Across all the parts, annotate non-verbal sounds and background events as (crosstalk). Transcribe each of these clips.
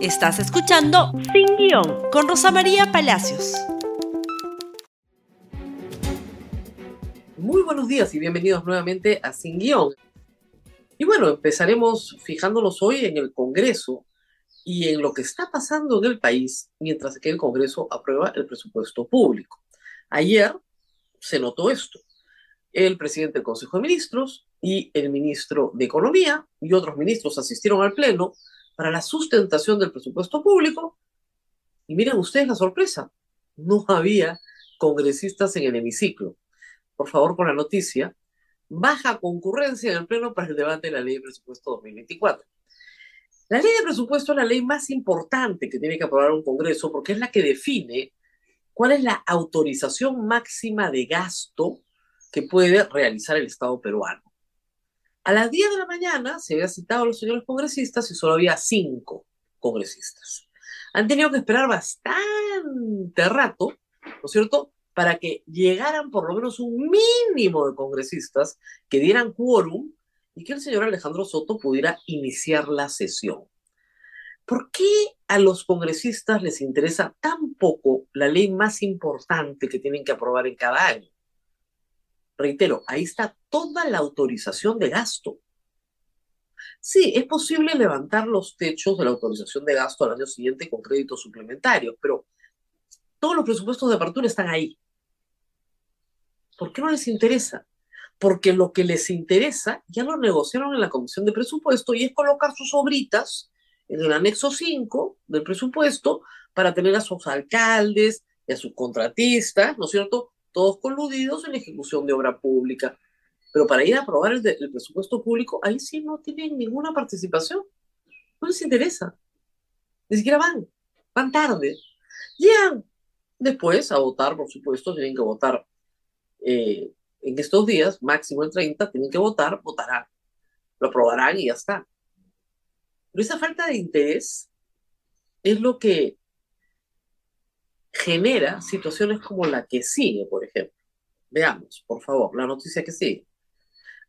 Estás escuchando Sin Guión con Rosa María Palacios. Muy buenos días y bienvenidos nuevamente a Sin Guión. Y bueno, empezaremos fijándonos hoy en el Congreso y en lo que está pasando en el país mientras que el Congreso aprueba el presupuesto público. Ayer se notó esto. El presidente del Consejo de Ministros y el ministro de Economía y otros ministros asistieron al Pleno para la sustentación del presupuesto público. Y miren ustedes la sorpresa, no había congresistas en el hemiciclo. Por favor, con la noticia, baja concurrencia en el Pleno para el debate de la ley de presupuesto 2024. La ley de presupuesto es la ley más importante que tiene que aprobar un Congreso porque es la que define cuál es la autorización máxima de gasto que puede realizar el Estado peruano. A las 10 de la mañana se había citado a los señores congresistas y solo había cinco congresistas. Han tenido que esperar bastante rato, ¿no es cierto?, para que llegaran por lo menos un mínimo de congresistas que dieran quórum y que el señor Alejandro Soto pudiera iniciar la sesión. ¿Por qué a los congresistas les interesa tan poco la ley más importante que tienen que aprobar en cada año? Reitero, ahí está toda la autorización de gasto. Sí, es posible levantar los techos de la autorización de gasto al año siguiente con créditos suplementarios, pero todos los presupuestos de apertura están ahí. ¿Por qué no les interesa? Porque lo que les interesa ya lo negociaron en la Comisión de Presupuesto y es colocar sus obritas en el anexo 5 del presupuesto para tener a sus alcaldes y a sus contratistas, ¿no es cierto?, todos coludidos en la ejecución de obra pública. Pero para ir a aprobar el, presupuesto público, ahí sí no tienen ninguna participación. No les interesa. Ni siquiera van. Van tarde. Llegan después a votar, por supuesto, tienen que votar eh, en estos días, máximo el 30, tienen que votar, votarán. Lo aprobarán y ya está. Pero esa falta de interés es lo que genera situaciones como la que sigue, por ejemplo. Veamos, por favor, la noticia que sigue.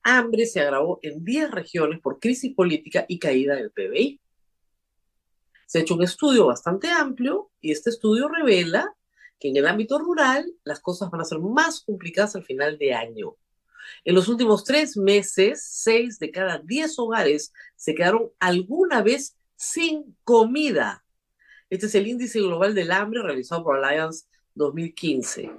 Hambre se agravó en 10 regiones por crisis política y caída del PBI. Se ha hecho un estudio bastante amplio y este estudio revela que en el ámbito rural las cosas van a ser más complicadas al final de año. En los últimos tres meses, seis de cada diez hogares se quedaron alguna vez sin comida este es el índice global del hambre realizado por Alliance 2015.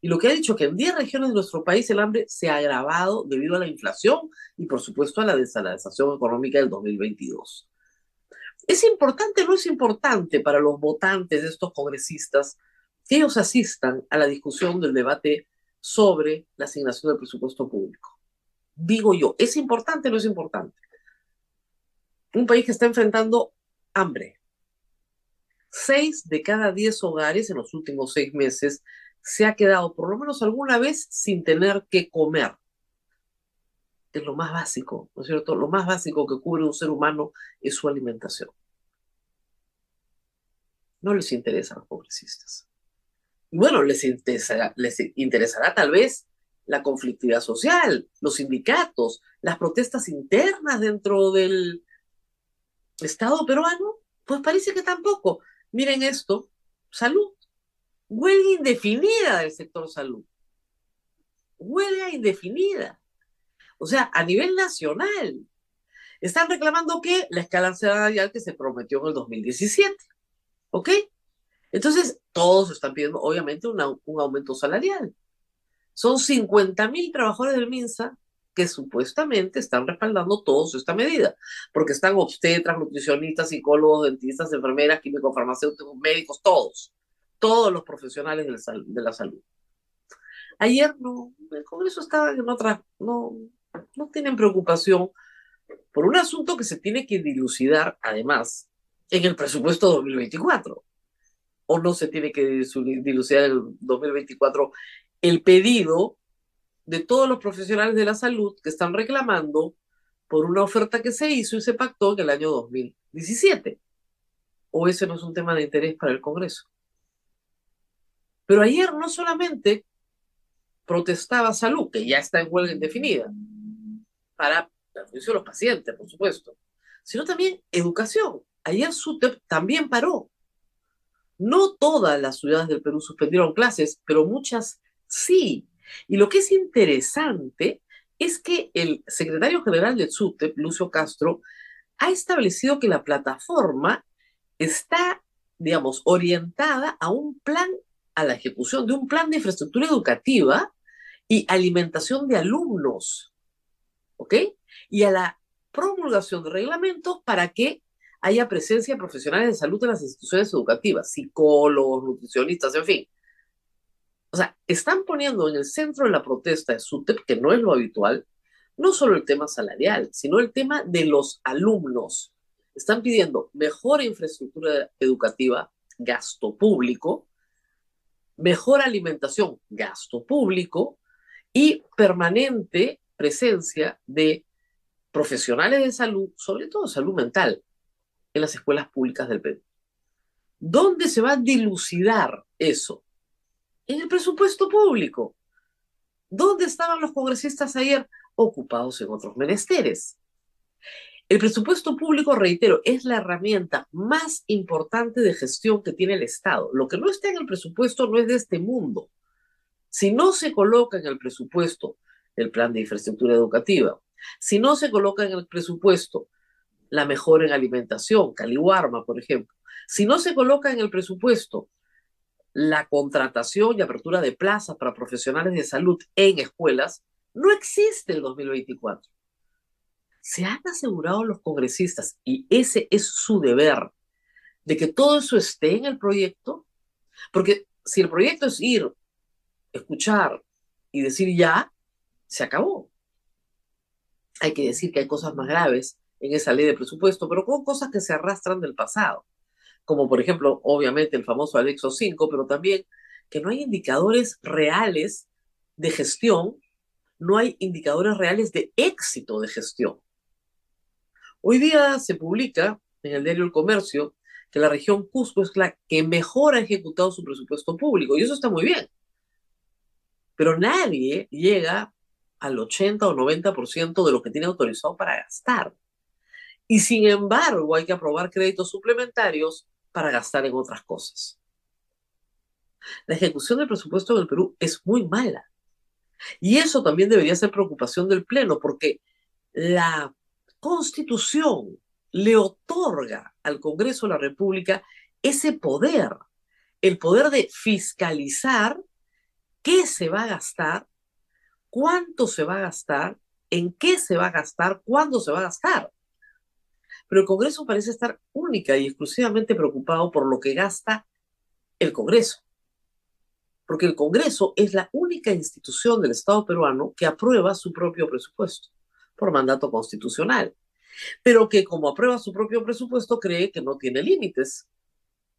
Y lo que ha dicho es que en 10 regiones de nuestro país el hambre se ha agravado debido a la inflación y por supuesto a la desalarización económica del 2022. ¿Es importante o no es importante para los votantes de estos congresistas que ellos asistan a la discusión del debate sobre la asignación del presupuesto público? Digo yo, ¿es importante o no es importante? Un país que está enfrentando hambre, Seis de cada diez hogares en los últimos seis meses se ha quedado por lo menos alguna vez sin tener que comer. Es lo más básico, ¿no es cierto? Lo más básico que cubre un ser humano es su alimentación. No les interesa a los congresistas. Bueno, les interesará, les interesará tal vez la conflictividad social, los sindicatos, las protestas internas dentro del Estado peruano. Pues parece que tampoco. Miren esto, salud. Huelga indefinida del sector salud. Huelga indefinida. O sea, a nivel nacional. Están reclamando que la escala salarial que se prometió en el 2017. ¿Ok? Entonces, todos están pidiendo, obviamente, un aumento salarial. Son 50 mil trabajadores del MINSA que supuestamente están respaldando todos esta medida, porque están obstetras, nutricionistas, psicólogos, dentistas, enfermeras, químicos, farmacéuticos, médicos, todos, todos los profesionales de la salud. Ayer no, el Congreso estaba en otra, no, no tienen preocupación por un asunto que se tiene que dilucidar, además, en el presupuesto 2024. O no se tiene que dilucidar en el 2024 el pedido de todos los profesionales de la salud que están reclamando por una oferta que se hizo y se pactó en el año 2017. ¿O ese no es un tema de interés para el Congreso? Pero ayer no solamente protestaba salud, que ya está en huelga indefinida, para el juicio de los pacientes, por supuesto, sino también educación. ayer SUTEP también paró. No todas las ciudades del Perú suspendieron clases, pero muchas sí. Y lo que es interesante es que el secretario general del SUTEP, Lucio Castro, ha establecido que la plataforma está, digamos, orientada a un plan, a la ejecución de un plan de infraestructura educativa y alimentación de alumnos, ¿ok? Y a la promulgación de reglamentos para que haya presencia de profesionales de salud en las instituciones educativas, psicólogos, nutricionistas, en fin. O sea, están poniendo en el centro de la protesta de SUTEP, que no es lo habitual, no solo el tema salarial, sino el tema de los alumnos. Están pidiendo mejor infraestructura educativa, gasto público, mejor alimentación, gasto público, y permanente presencia de profesionales de salud, sobre todo salud mental, en las escuelas públicas del Perú. ¿Dónde se va a dilucidar eso? En el presupuesto público. ¿Dónde estaban los congresistas ayer? Ocupados en otros menesteres. El presupuesto público, reitero, es la herramienta más importante de gestión que tiene el Estado. Lo que no está en el presupuesto no es de este mundo. Si no se coloca en el presupuesto el plan de infraestructura educativa, si no se coloca en el presupuesto la mejora en alimentación, Caliwarma, por ejemplo, si no se coloca en el presupuesto la contratación y apertura de plazas para profesionales de salud en escuelas, no existe el 2024. Se han asegurado los congresistas, y ese es su deber, de que todo eso esté en el proyecto, porque si el proyecto es ir escuchar y decir ya, se acabó. Hay que decir que hay cosas más graves en esa ley de presupuesto, pero con cosas que se arrastran del pasado, como por ejemplo, obviamente, el famoso anexo 5, pero también que no hay indicadores reales de gestión, no hay indicadores reales de éxito de gestión. Hoy día se publica en el diario El Comercio que la región Cusco es la que mejor ha ejecutado su presupuesto público, y eso está muy bien pero nadie llega al 80 o 90% de lo que tiene autorizado para gastar. Y sin embargo, hay que aprobar créditos suplementarios para gastar en otras cosas. La ejecución del presupuesto en el Perú es muy mala. Y eso también debería ser preocupación del Pleno, porque la Constitución le otorga al Congreso de la República ese poder, el poder de fiscalizar qué se va a gastar, cuánto se va a gastar, en qué se va a gastar, cuándo se va a gastar. Pero el Congreso parece estar única y exclusivamente preocupado por lo que gasta el Congreso. Porque el Congreso es la única institución del Estado peruano que aprueba su propio presupuesto por mandato constitucional. Pero que como aprueba su propio presupuesto cree que no tiene límites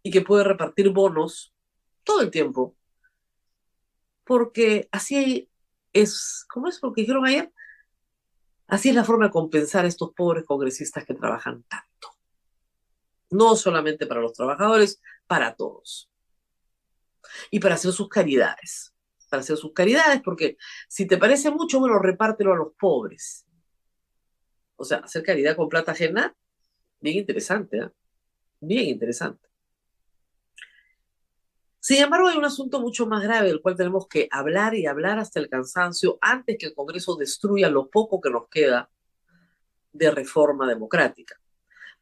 y que puede repartir bonos todo el tiempo porque así es, ¿cómo es? Porque dijeron ayer, así es la forma de compensar a estos pobres congresistas que trabajan tanto. No solamente para los trabajadores, para todos. Y para hacer sus caridades. Para hacer sus caridades, porque si te parece mucho, bueno, repártelo a los pobres. O sea, hacer caridad con plata ajena, bien interesante, ¿eh? Bien interesante. Sin embargo, hay un asunto mucho más grave del cual tenemos que hablar y hablar hasta el cansancio antes que el Congreso destruya lo poco que nos queda de reforma democrática.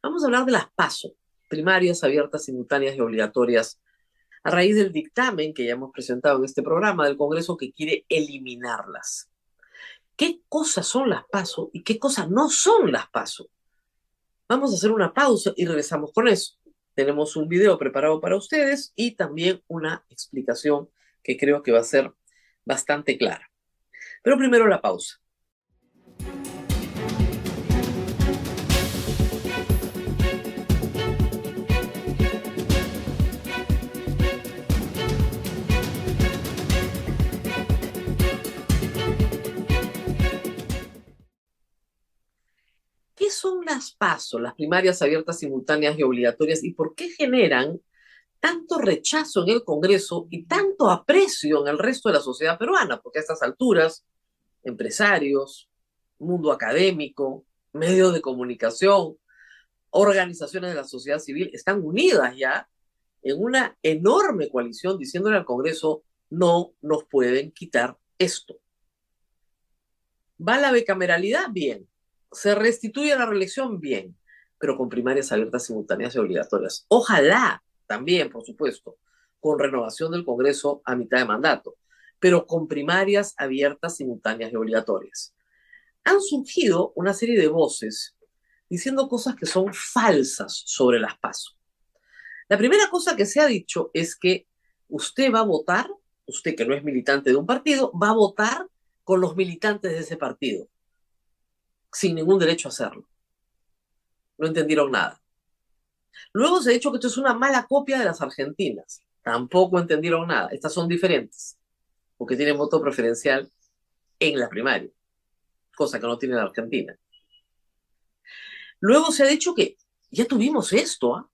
Vamos a hablar de las PASO, primarias, abiertas, simultáneas y obligatorias, a raíz del dictamen que ya hemos presentado en este programa del Congreso que quiere eliminarlas. ¿Qué cosas son las PASO y qué cosas no son las PASO? Vamos a hacer una pausa y regresamos con eso. Tenemos un video preparado para ustedes y también una explicación que creo que va a ser bastante clara. Pero primero la pausa. Son las PASO, las primarias abiertas, simultáneas y obligatorias, y por qué generan tanto rechazo en el Congreso y tanto aprecio en el resto de la sociedad peruana? Porque a estas alturas, empresarios, mundo académico, medios de comunicación, organizaciones de la sociedad civil están unidas ya en una enorme coalición diciéndole al Congreso, no nos pueden quitar esto. ¿Va la bicameralidad? Bien. ¿Se restituye la reelección? Bien. Pero con primarias abiertas, simultáneas y obligatorias. Ojalá también, por supuesto, con renovación del Congreso a mitad de mandato, pero con primarias abiertas, simultáneas y obligatorias. Han surgido una serie de voces diciendo cosas que son falsas sobre las pasos. La primera cosa que se ha dicho es que usted va a votar, usted que no es militante de un partido, va a votar con los militantes de ese partido, sin ningún derecho a hacerlo. No entendieron nada. Luego se ha dicho que esto es una mala copia de las argentinas. Tampoco entendieron nada. Estas son diferentes, porque tienen voto preferencial en la primaria, cosa que no tiene la Argentina. Luego se ha dicho que ya tuvimos esto, ¿ah?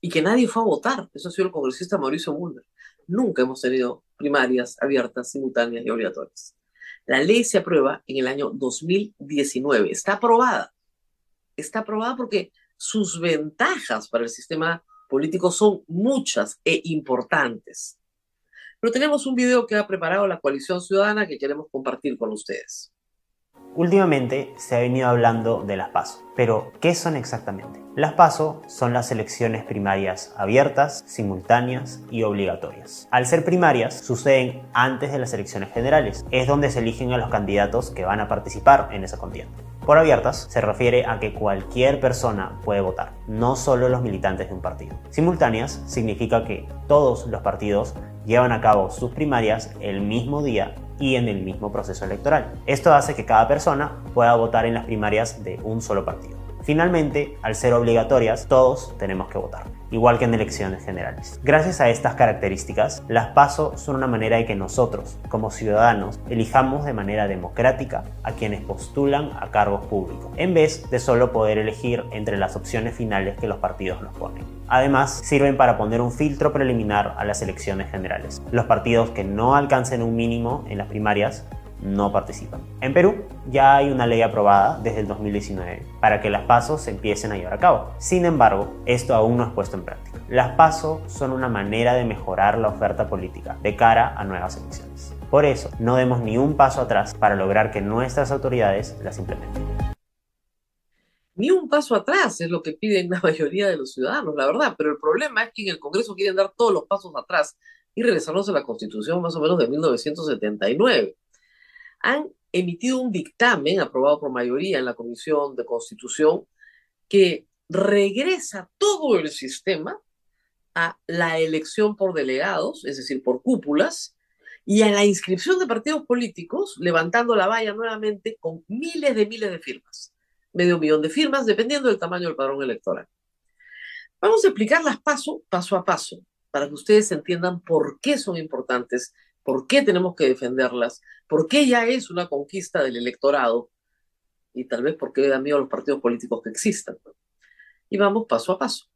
y que nadie fue a votar. Eso ha sido el congresista Mauricio Mulder. Nunca hemos tenido primarias abiertas, simultáneas y obligatorias. La ley se aprueba en el año 2019. Está aprobada. Está aprobada porque sus ventajas para el sistema político son muchas e importantes. Pero tenemos un video que ha preparado la coalición ciudadana que queremos compartir con ustedes. Últimamente se ha venido hablando de las PASO, pero ¿qué son exactamente? Las PASO son las elecciones primarias abiertas, simultáneas y obligatorias. Al ser primarias, suceden antes de las elecciones generales, es donde se eligen a los candidatos que van a participar en esa contienda. Por abiertas se refiere a que cualquier persona puede votar, no solo los militantes de un partido. Simultáneas significa que todos los partidos llevan a cabo sus primarias el mismo día y en el mismo proceso electoral. Esto hace que cada persona pueda votar en las primarias de un solo partido. Finalmente, al ser obligatorias, todos tenemos que votar, igual que en elecciones generales. Gracias a estas características, las PASO son una manera de que nosotros, como ciudadanos, elijamos de manera democrática a quienes postulan a cargos públicos, en vez de solo poder elegir entre las opciones finales que los partidos nos ponen. Además, sirven para poner un filtro preliminar a las elecciones generales. Los partidos que no alcancen un mínimo en las primarias no participan. En Perú ya hay una ley aprobada desde el 2019 para que las pasos se empiecen a llevar a cabo. Sin embargo, esto aún no es puesto en práctica. Las pasos son una manera de mejorar la oferta política de cara a nuevas elecciones. Por eso, no demos ni un paso atrás para lograr que nuestras autoridades las implementen. Ni un paso atrás es lo que piden la (laughs) mayoría de los ciudadanos, la verdad, pero el problema es que en el Congreso quieren dar todos los pasos atrás y regresarnos a la Constitución más o menos de 1979 han emitido un dictamen aprobado por mayoría en la Comisión de Constitución que regresa todo el sistema a la elección por delegados, es decir, por cúpulas, y a la inscripción de partidos políticos, levantando la valla nuevamente con miles de miles de firmas, medio millón de firmas, dependiendo del tamaño del padrón electoral. Vamos a explicarlas paso, paso a paso, para que ustedes entiendan por qué son importantes ¿Por qué tenemos que defenderlas? ¿Por qué ya es una conquista del electorado? Y tal vez porque da miedo a los partidos políticos que existan. Y vamos paso a paso.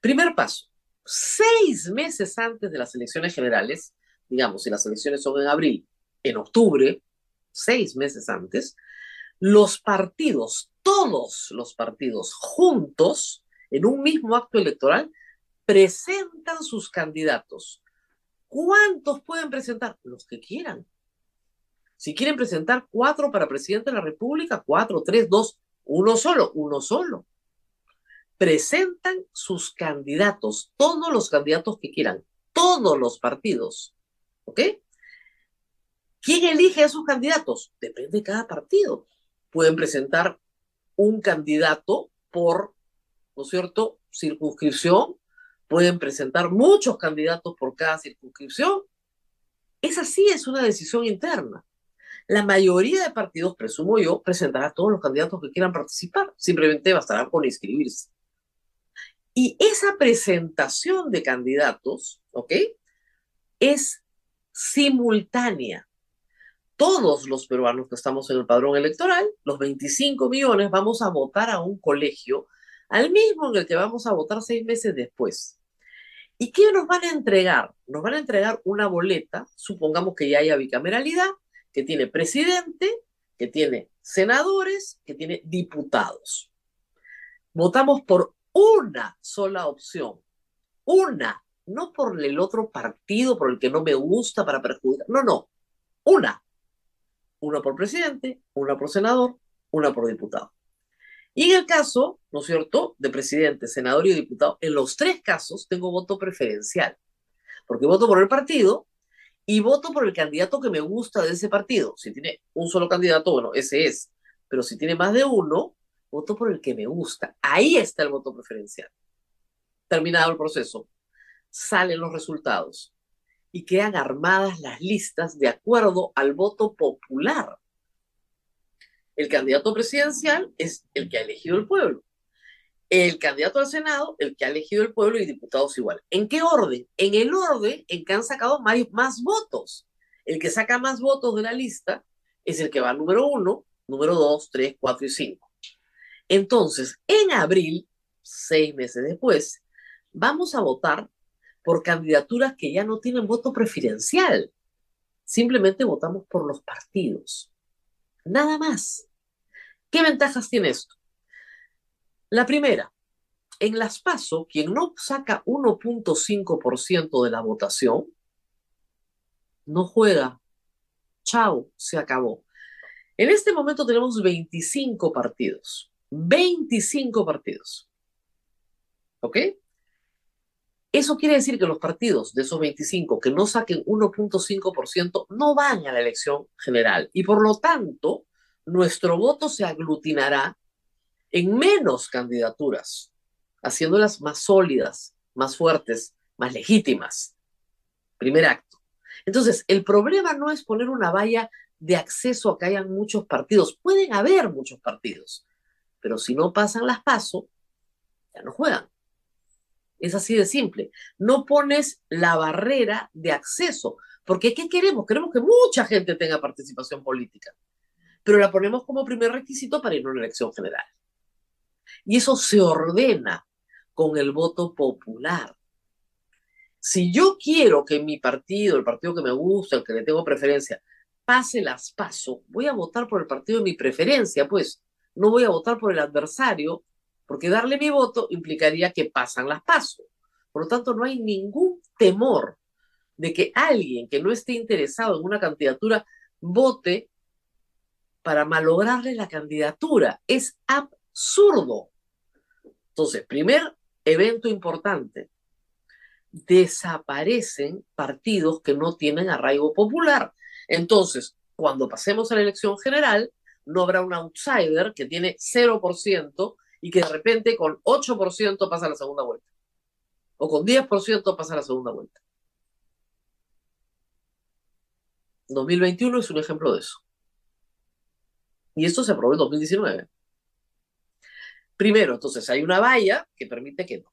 Primer paso. Seis meses antes de las elecciones generales, digamos, si las elecciones son en abril, en octubre, seis meses antes, los partidos, todos los partidos juntos, en un mismo acto electoral, presentan sus candidatos ¿Cuántos pueden presentar? Los que quieran. Si quieren presentar cuatro para presidente de la República, cuatro, tres, dos, uno solo, uno solo. Presentan sus candidatos, todos los candidatos que quieran, todos los partidos. ¿Ok? ¿Quién elige a sus candidatos? Depende de cada partido. Pueden presentar un candidato por, ¿no es cierto?, circunscripción pueden presentar muchos candidatos por cada circunscripción. Esa sí es una decisión interna. La mayoría de partidos, presumo yo, presentará a todos los candidatos que quieran participar. Simplemente bastará con inscribirse. Y esa presentación de candidatos, ¿ok? Es simultánea. Todos los peruanos que estamos en el padrón electoral, los 25 millones, vamos a votar a un colegio al mismo en el que vamos a votar seis meses después. ¿Y qué nos van a entregar? Nos van a entregar una boleta, supongamos que ya haya bicameralidad, que tiene presidente, que tiene senadores, que tiene diputados. Votamos por una sola opción, una, no por el otro partido, por el que no me gusta para perjudicar, no, no, una, una por presidente, una por senador, una por diputado. Y en el caso, ¿no es cierto?, de presidente, senador y diputado, en los tres casos tengo voto preferencial, porque voto por el partido y voto por el candidato que me gusta de ese partido. Si tiene un solo candidato, bueno, ese es, pero si tiene más de uno, voto por el que me gusta. Ahí está el voto preferencial. Terminado el proceso, salen los resultados y quedan armadas las listas de acuerdo al voto popular. El candidato presidencial es el que ha elegido el pueblo. El candidato al Senado, el que ha elegido el pueblo y diputados igual. ¿En qué orden? En el orden en que han sacado más, más votos. El que saca más votos de la lista es el que va número uno, número dos, tres, cuatro y cinco. Entonces, en abril, seis meses después, vamos a votar por candidaturas que ya no tienen voto preferencial. Simplemente votamos por los partidos. Nada más. ¿Qué ventajas tiene esto? La primera, en las PASO, quien no saca 1.5% de la votación, no juega. Chao, se acabó. En este momento tenemos 25 partidos. 25 partidos. ¿Ok? Eso quiere decir que los partidos de esos 25 que no saquen 1.5% no van a la elección general y por lo tanto nuestro voto se aglutinará en menos candidaturas, haciéndolas más sólidas, más fuertes, más legítimas. Primer acto. Entonces, el problema no es poner una valla de acceso a que hayan muchos partidos. Pueden haber muchos partidos, pero si no pasan las pasos, ya no juegan. Es así de simple. No pones la barrera de acceso, porque ¿qué queremos? Queremos que mucha gente tenga participación política, pero la ponemos como primer requisito para ir a una elección general. Y eso se ordena con el voto popular. Si yo quiero que mi partido, el partido que me gusta, el que le tengo preferencia, pase las paso, voy a votar por el partido de mi preferencia, pues no voy a votar por el adversario porque darle mi voto implicaría que pasan las pasos. Por lo tanto, no hay ningún temor de que alguien que no esté interesado en una candidatura vote para malograrle la candidatura. Es absurdo. Entonces, primer evento importante, desaparecen partidos que no tienen arraigo popular. Entonces, cuando pasemos a la elección general, no habrá un outsider que tiene 0% y que de repente con 8% pasa la segunda vuelta. O con 10% pasa la segunda vuelta. 2021 es un ejemplo de eso. Y esto se aprobó en 2019. Primero, entonces hay una valla que permite que no.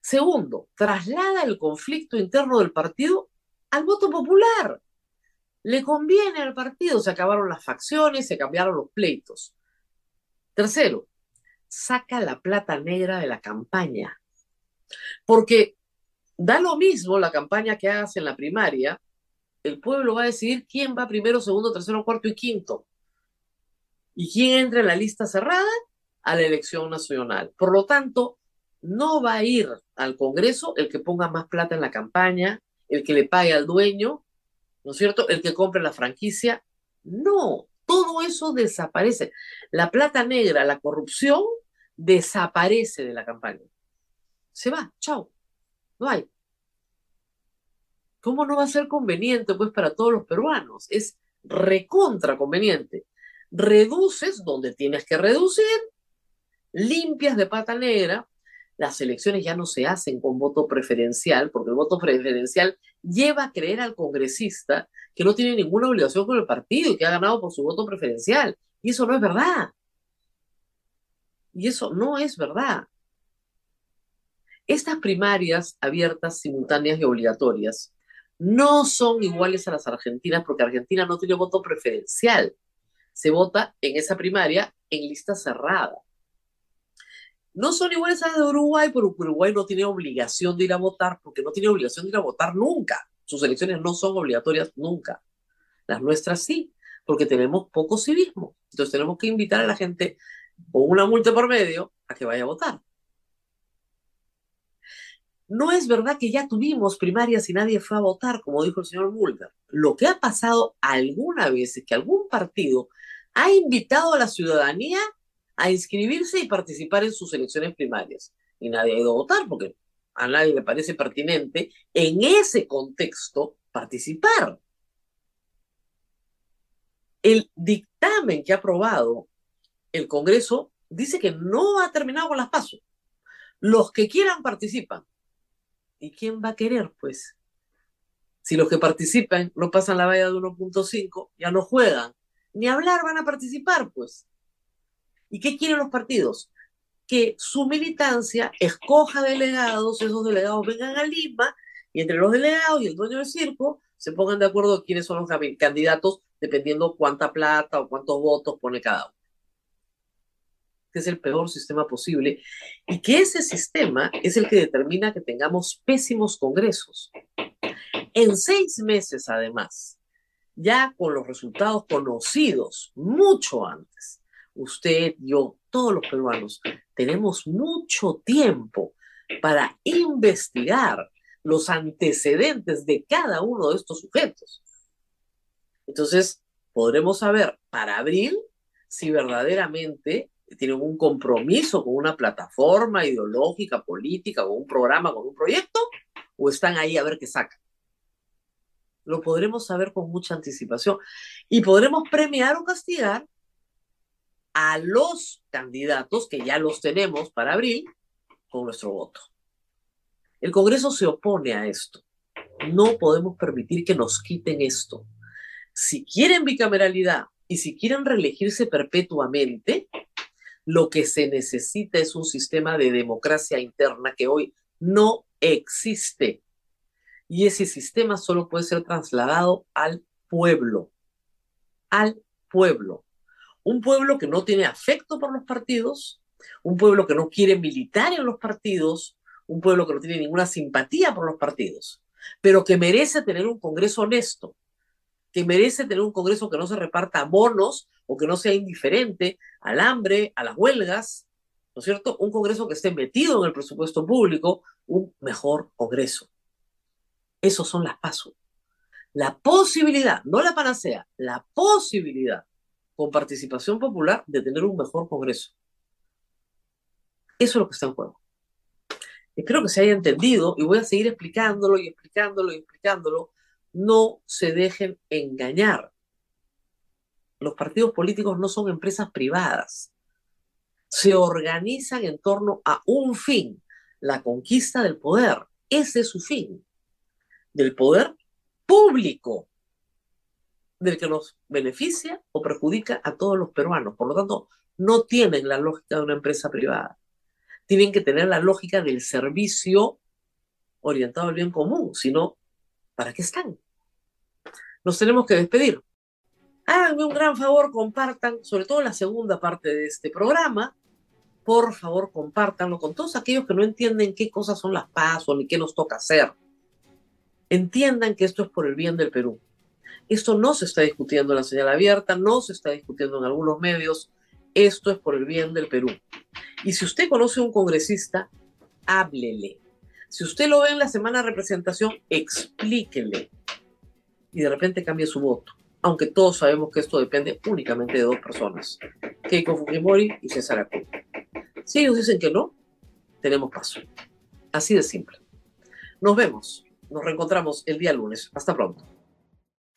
Segundo, traslada el conflicto interno del partido al voto popular. Le conviene al partido, se acabaron las facciones, se cambiaron los pleitos. Tercero, saca la plata negra de la campaña. Porque da lo mismo la campaña que hagas en la primaria, el pueblo va a decidir quién va primero, segundo, tercero, cuarto y quinto. Y quién entra en la lista cerrada a la elección nacional. Por lo tanto, no va a ir al Congreso el que ponga más plata en la campaña, el que le pague al dueño, ¿no es cierto? El que compre la franquicia. No, todo eso desaparece. La plata negra, la corrupción, desaparece de la campaña. Se va, chao, no hay. ¿Cómo no va a ser conveniente, pues, para todos los peruanos? Es recontra conveniente. Reduces donde tienes que reducir, limpias de pata negra, las elecciones ya no se hacen con voto preferencial, porque el voto preferencial lleva a creer al congresista que no tiene ninguna obligación con el partido y que ha ganado por su voto preferencial. Y eso no es verdad. Y eso no es verdad. Estas primarias abiertas, simultáneas y obligatorias no son iguales a las argentinas porque Argentina no tiene voto preferencial. Se vota en esa primaria en lista cerrada. No son iguales a las de Uruguay, pero Uruguay no tiene obligación de ir a votar porque no tiene obligación de ir a votar nunca. Sus elecciones no son obligatorias nunca. Las nuestras sí, porque tenemos poco civismo. Entonces tenemos que invitar a la gente con una multa por medio a que vaya a votar. no es verdad que ya tuvimos primarias y nadie fue a votar, como dijo el señor Mulder. Lo que ha pasado alguna vez es que algún partido ha invitado a la ciudadanía a inscribirse y participar en sus elecciones primarias. Y nadie ha ido a votar porque a nadie le parece pertinente en ese contexto participar. El dictamen que ha aprobado el Congreso dice que no ha terminado con las pasos. Los que quieran participan. ¿Y quién va a querer, pues? Si los que participan no pasan la valla de 1.5, ya no juegan. Ni hablar van a participar, pues. ¿Y qué quieren los partidos? Que su militancia escoja delegados, esos delegados vengan a Lima y entre los delegados y el dueño del circo se pongan de acuerdo quiénes son los candidatos dependiendo cuánta plata o cuántos votos pone cada uno. Que es el peor sistema posible y que ese sistema es el que determina que tengamos pésimos congresos. En seis meses, además, ya con los resultados conocidos mucho antes, usted, yo, todos los peruanos, tenemos mucho tiempo para investigar los antecedentes de cada uno de estos sujetos. Entonces, podremos saber para abril si verdaderamente tienen un compromiso con una plataforma ideológica, política, con un programa, con un proyecto, o están ahí a ver qué sacan. Lo podremos saber con mucha anticipación y podremos premiar o castigar a los candidatos que ya los tenemos para abril con nuestro voto. El Congreso se opone a esto. No podemos permitir que nos quiten esto. Si quieren bicameralidad y si quieren reelegirse perpetuamente, lo que se necesita es un sistema de democracia interna que hoy no existe. Y ese sistema solo puede ser trasladado al pueblo. Al pueblo un pueblo que no tiene afecto por los partidos, un pueblo que no quiere militar en los partidos, un pueblo que no tiene ninguna simpatía por los partidos, pero que merece tener un Congreso honesto, que merece tener un Congreso que no se reparta bonos o que no sea indiferente al hambre, a las huelgas, ¿no es cierto? Un Congreso que esté metido en el presupuesto público, un mejor Congreso. Esos son las pasos. La posibilidad, no la panacea, la posibilidad con participación popular de tener un mejor Congreso. Eso es lo que está en juego. Espero que se haya entendido y voy a seguir explicándolo y explicándolo y explicándolo. No se dejen engañar. Los partidos políticos no son empresas privadas. Se organizan en torno a un fin, la conquista del poder. Ese es su fin, del poder público del que nos beneficia o perjudica a todos los peruanos. Por lo tanto, no tienen la lógica de una empresa privada. Tienen que tener la lógica del servicio orientado al bien común, si no, ¿para qué están? Nos tenemos que despedir. Háganme un gran favor, compartan, sobre todo la segunda parte de este programa. Por favor, compártanlo con todos aquellos que no entienden qué cosas son las pasos ni qué nos toca hacer. Entiendan que esto es por el bien del Perú esto no se está discutiendo en la señal abierta, no se está discutiendo en algunos medios. Esto es por el bien del Perú. Y si usted conoce a un congresista, háblele. Si usted lo ve en la semana de representación, explíquele. Y de repente cambie su voto. Aunque todos sabemos que esto depende únicamente de dos personas, Keiko Fujimori y César Acuña. Si ellos dicen que no, tenemos paso. Así de simple. Nos vemos. Nos reencontramos el día lunes. Hasta pronto.